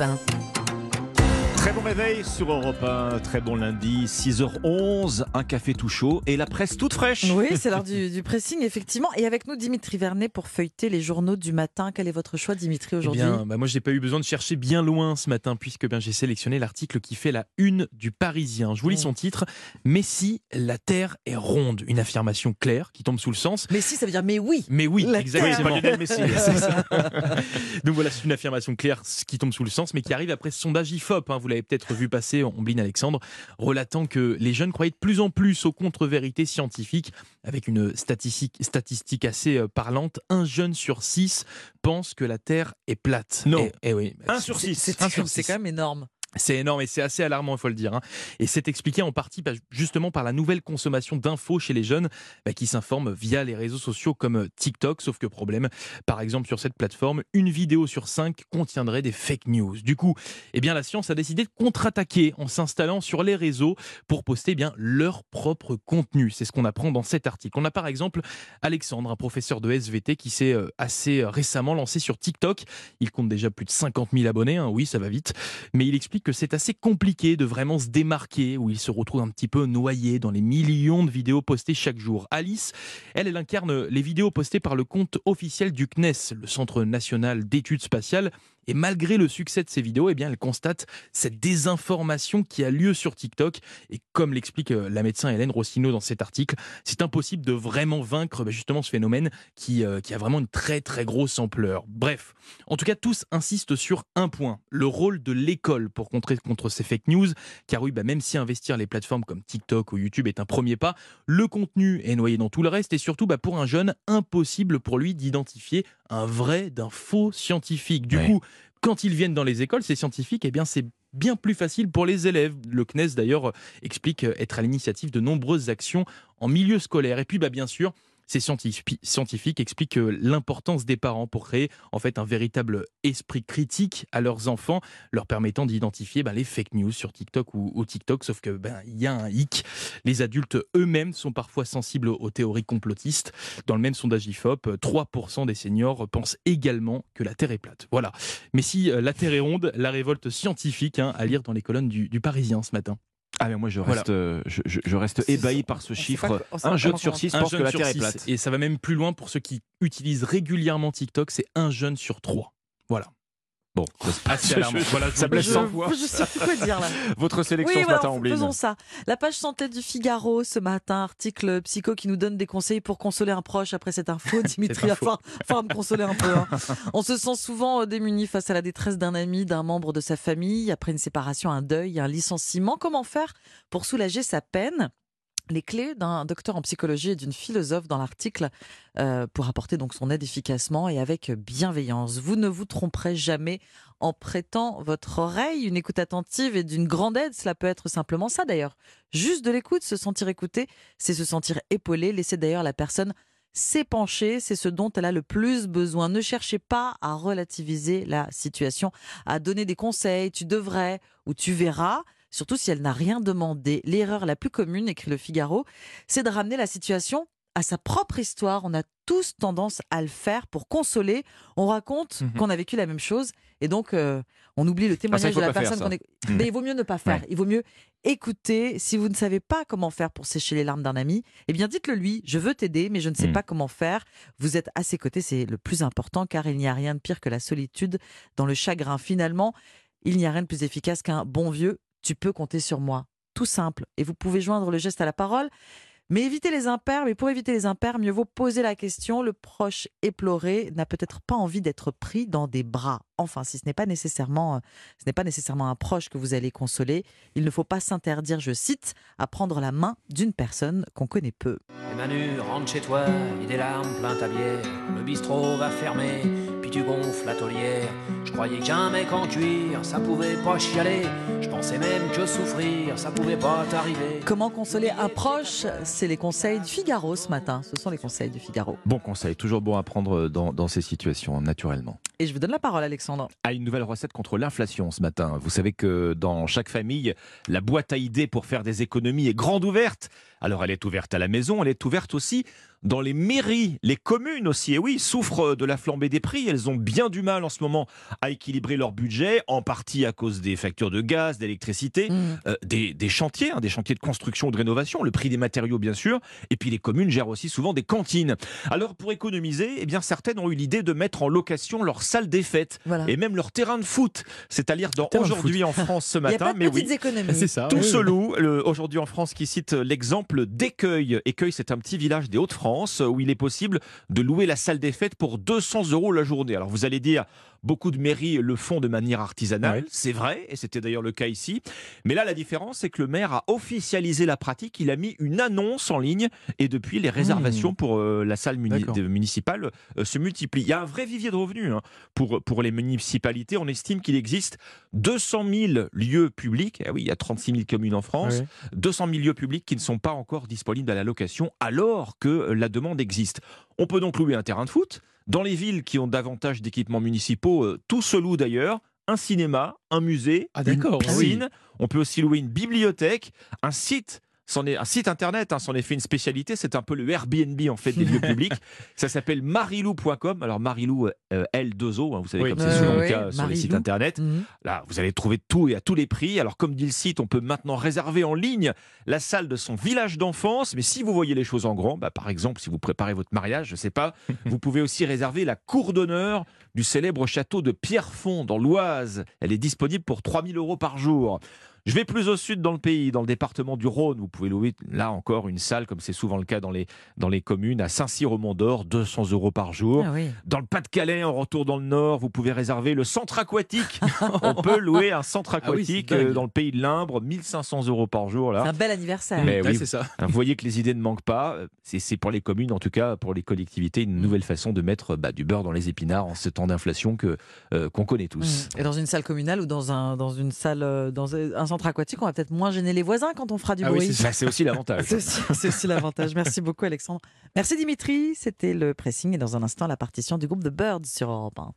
Europe 1. Très bon réveil sur Europe 1, très bon lundi, 6h11, un café tout chaud et la presse toute fraîche. Oui, c'est l'heure du, du pressing, effectivement. Et avec nous, Dimitri Vernet pour feuilleter les journaux du matin. Quel est votre choix, Dimitri, Eh aujourd'hui bien, bah moi, j'ai pas eu besoin de chercher bien loin ce matin, puisque bien, j'ai sélectionné l'article qui fait la une du Parisien. Je vous lis Mm. son titre Messi, la Terre est ronde. Une affirmation claire qui tombe sous le sens. Mais si, ça veut dire mais oui. Mais oui, La exactement. Terre. Pas Lionel Messi. C'est ça. Donc voilà, c'est une affirmation claire qui tombe sous le sens, mais qui arrive après ce sondage IFOP. hein, vous l'avez peut-être vu passer, Ombline Alexandre, relatant que les jeunes croyaient de plus en plus aux contre-vérités scientifiques, avec une statistique, statistique assez euh, parlante. Un jeune sur six pense que la Terre est plate. Non. Et, et oui, Un sur six. C'est quand même énorme. C'est énorme et c'est assez alarmant, il faut le dire. hein. Et c'est expliqué en partie justement par la nouvelle consommation d'infos chez les jeunes bah, qui s'informent via les réseaux sociaux comme euh, TikTok. Sauf que problème, par exemple sur cette plateforme, une vidéo sur cinq contiendrait des fake news. Du coup, eh bien, la science a décidé de contre-attaquer en s'installant sur les réseaux pour poster eh bien leur propre contenu. C'est ce qu'on apprend dans cet article. On a par exemple Alexandre, un professeur de SVT qui s'est euh, assez euh, récemment lancé sur TikTok. Il compte déjà plus de 50 000 abonnés. hein. Oui, ça va vite mais il explique que c'est assez compliqué de vraiment se démarquer, où il se retrouve un petit peu noyé dans les millions de vidéos postées chaque jour. Alice, elle, elle incarne les vidéos postées par le compte officiel du CNES, le Centre national d'études spatiales. Et malgré le succès de ces vidéos, eh bien, elle constate cette désinformation qui a lieu sur TikTok. Et comme l'explique euh, la médecin Hélène Rossino dans cet article, c'est impossible de vraiment vaincre bah, justement ce phénomène qui, euh, qui a vraiment une très très grosse ampleur. Bref, en tout cas, tous insistent sur un point, le rôle de l'école pour contrer contre ces fake news. Car oui, bah, même si investir les plateformes comme TikTok ou YouTube est un premier pas, le contenu est noyé dans tout le reste et surtout bah, pour un jeune, impossible pour lui d'identifier un vrai d'un faux scientifique. Du Ouais. coup, quand ils viennent dans les écoles, ces scientifiques, eh bien c'est bien plus facile pour les élèves. Le CNES d'ailleurs explique être à l'initiative de nombreuses actions en milieu scolaire. Et puis bah, bien sûr, ces scientifi- scientifiques expliquent l'importance des parents pour créer en fait un véritable esprit critique à leurs enfants, leur permettant d'identifier ben, les fake news sur TikTok ou, TikTok. Sauf que ben il y a un hic. Les adultes eux-mêmes sont parfois sensibles aux théories complotistes. Dans le même sondage Ifop, euh, 3% des seniors pensent également que la Terre est plate. Voilà. Mais si euh, la Terre est ronde, la révolte scientifique hein, à lire dans les colonnes du Parisien ce matin. Ah mais moi je reste, euh, je, je- je reste C'est ébahi par ce chiffre. pas- Un jeune sur six pense que la Terre est six. plate. Et ça va même plus loin pour ceux qui utilisent régulièrement TikTok, c'est un jeune sur trois. Voilà. Bon, ça, Assez alarmant. je- Voilà, ça blesse sans voix. je sais plus quoi dire là. Votre sélection Oui, ce voilà, matin, Ombline. faisons ça. La page santé du Figaro ce matin, article psycho qui nous donne des conseils pour consoler un proche après cette info. Dimitri, il va info. falloir, falloir me consoler un peu. hein. On se sent souvent euh, démuni face à la détresse d'un ami, d'un membre de sa famille, après une séparation, un deuil, un licenciement. Comment faire pour soulager sa peine? Les clés d'un docteur en psychologie et d'une philosophe dans l'article euh, pour apporter donc son aide efficacement et avec bienveillance. Vous ne vous tromperez jamais en prêtant votre oreille. Une écoute attentive et d'une grande aide, cela peut être simplement ça d'ailleurs. Juste de l'écoute, se sentir écouté, c'est se sentir épaulé. Laissez d'ailleurs la personne s'épancher, c'est ce dont elle a le plus besoin. Ne cherchez pas à relativiser la situation, à donner des conseils, tu devrais ou tu verras. Surtout si elle n'a rien demandé. L'erreur la plus commune, écrit le Figaro, c'est de ramener la situation à sa propre histoire. On a tous tendance à le faire pour consoler. On raconte Mhm. qu'on a vécu la même chose et donc euh, on oublie le Ah, ça, témoignage de la personne qu'on est. Mhm. Mais il vaut mieux ne pas faire. Ouais. Il vaut mieux écouter. Si vous ne savez pas comment faire pour sécher les larmes d'un ami, eh bien dites-le lui. Je veux t'aider, mais je ne sais Mhm. pas comment faire. Vous êtes à ses côtés, c'est le plus important, car il n'y a rien de pire que la solitude dans le chagrin. Finalement, il n'y a rien de plus efficace qu'un bon vieux. Tu peux compter sur moi. Tout simple. Et vous pouvez joindre le geste à la parole. Mais évitez les impairs, mais pour éviter les impairs, mieux vaut poser la question. Le proche éploré n'a peut-être pas envie d'être pris dans des bras. Enfin, si ce n'est pas nécessairement, euh, ce n'est pas nécessairement un proche que vous allez consoler, il ne faut pas s'interdire, je cite, à prendre la main d'une personne qu'on connaît peu. Rentre chez toi, des larmes plein ta bière. Le bistrot va fermer, puis tu gonfles la taulière. Je croyais que jamais qu'en cuire, ça pouvait pas chialer. Je pensais même que souffrir, ça pouvait pas t'arriver. Comment consoler un proche C'est les conseils du Figaro ce matin. Ce sont les conseils du Figaro. Bon conseil, toujours bon à prendre dans, dans ces situations, naturellement. Et je vous donne la parole, Alexandre. À une nouvelle recette contre l'inflation ce matin. Vous savez que dans chaque famille, la boîte à idées pour faire des économies est grande ouverte. Alors elle est ouverte à la maison, elle est ouverte aussi dans les mairies, les communes aussi, et oui, souffrent de la flambée des prix. Elles ont bien du mal en ce moment à équilibrer leur budget, en partie à cause des factures de gaz, d'électricité, Mmh. euh, des, des chantiers, hein, des chantiers de construction, de rénovation, le prix des matériaux bien sûr, et puis les communes gèrent aussi souvent des cantines. Alors pour économiser, eh bien certaines ont eu l'idée de mettre en location leur salle des fêtes Voilà. et même leur terrain de foot, c'est-à-dire dans aujourd'hui en France ce Il n'y a matin, pas de mais petites oui. économies. C'est ça. Tout oui. se loue le- aujourd'hui en France qui cite l'exemple d'Écueil. Écueil, c'est un petit village des Hauts-de-France où il est possible de louer la salle des fêtes pour 200 euros la journée. Alors vous allez dire, beaucoup de mairies le font de manière artisanale, Ouais. c'est vrai, et c'était d'ailleurs le cas ici. Mais là, la différence, c'est que le maire a officialisé la pratique. Il a mis une annonce en ligne et depuis, les réservations pour euh, la salle muni- municipale euh, se multiplient. Il y a un vrai vivier de revenus hein, pour, pour les municipalités. On estime qu'il existe 200 000 lieux publics. Eh oui, il y a 36 000 communes en France. Ouais. 200 000 lieux publics qui ne sont pas encore disponibles à la location alors que la demande existe. On peut donc louer un terrain de foot. Dans les villes qui ont davantage d'équipements municipaux, euh, tout se loue d'ailleurs. Un cinéma, un musée, Ah, une oui. piscine. On peut aussi louer une bibliothèque, un site. C'en est un site internet, hein, c'en est fait une spécialité, c'est un peu le Airbnb en fait des lieux publics. Ça s'appelle marilou.com. Alors Marilou euh, L2O, hein, vous savez Oui. comme c'est souvent le cas sur les sites internet. Mmh. Là, vous allez trouver tout et à tous les prix. Alors, comme dit le site, on peut maintenant réserver en ligne la salle de son village d'enfance. Mais si vous voyez les choses en grand, bah, par exemple, si vous préparez votre mariage, je sais pas, vous pouvez aussi réserver la cour d'honneur du célèbre château de Pierrefonds dans l'Oise. Elle est disponible pour 3000 euros par jour. Je vais plus au sud dans le pays, dans le département du Rhône. Vous pouvez louer là encore une salle, comme c'est souvent le cas dans les, dans les communes, à Saint-Cyr-au-Mont-d'Or, 200 euros par jour. Ah oui. Dans le Pas-de-Calais, en retour dans le Nord, vous pouvez réserver le centre aquatique. On peut louer un centre Ah oui, c'est aquatique euh, dans le pays de l'Imbre, 1500 euros par jour. C'est Là. un bel anniversaire. Mais oui. c'est ça. Vous voyez que les idées ne manquent pas. C'est c'est pour les communes, en tout cas pour les collectivités, une nouvelle façon de mettre bah, du beurre dans les épinards en ce temps d'inflation que euh, qu'on connaît tous. Mmh. Et dans une salle communale ou dans un dans une salle euh, dans un centre aquatique, on va peut-être moins gêner les voisins quand on fera du Ah oui, bruit. c'est Bah, C'est aussi l'avantage. C'est aussi, c'est aussi l'avantage. Merci beaucoup, Alexandre. Merci, Dimitri. C'était le pressing et dans un instant, la partition du groupe The Birds sur Europe 1.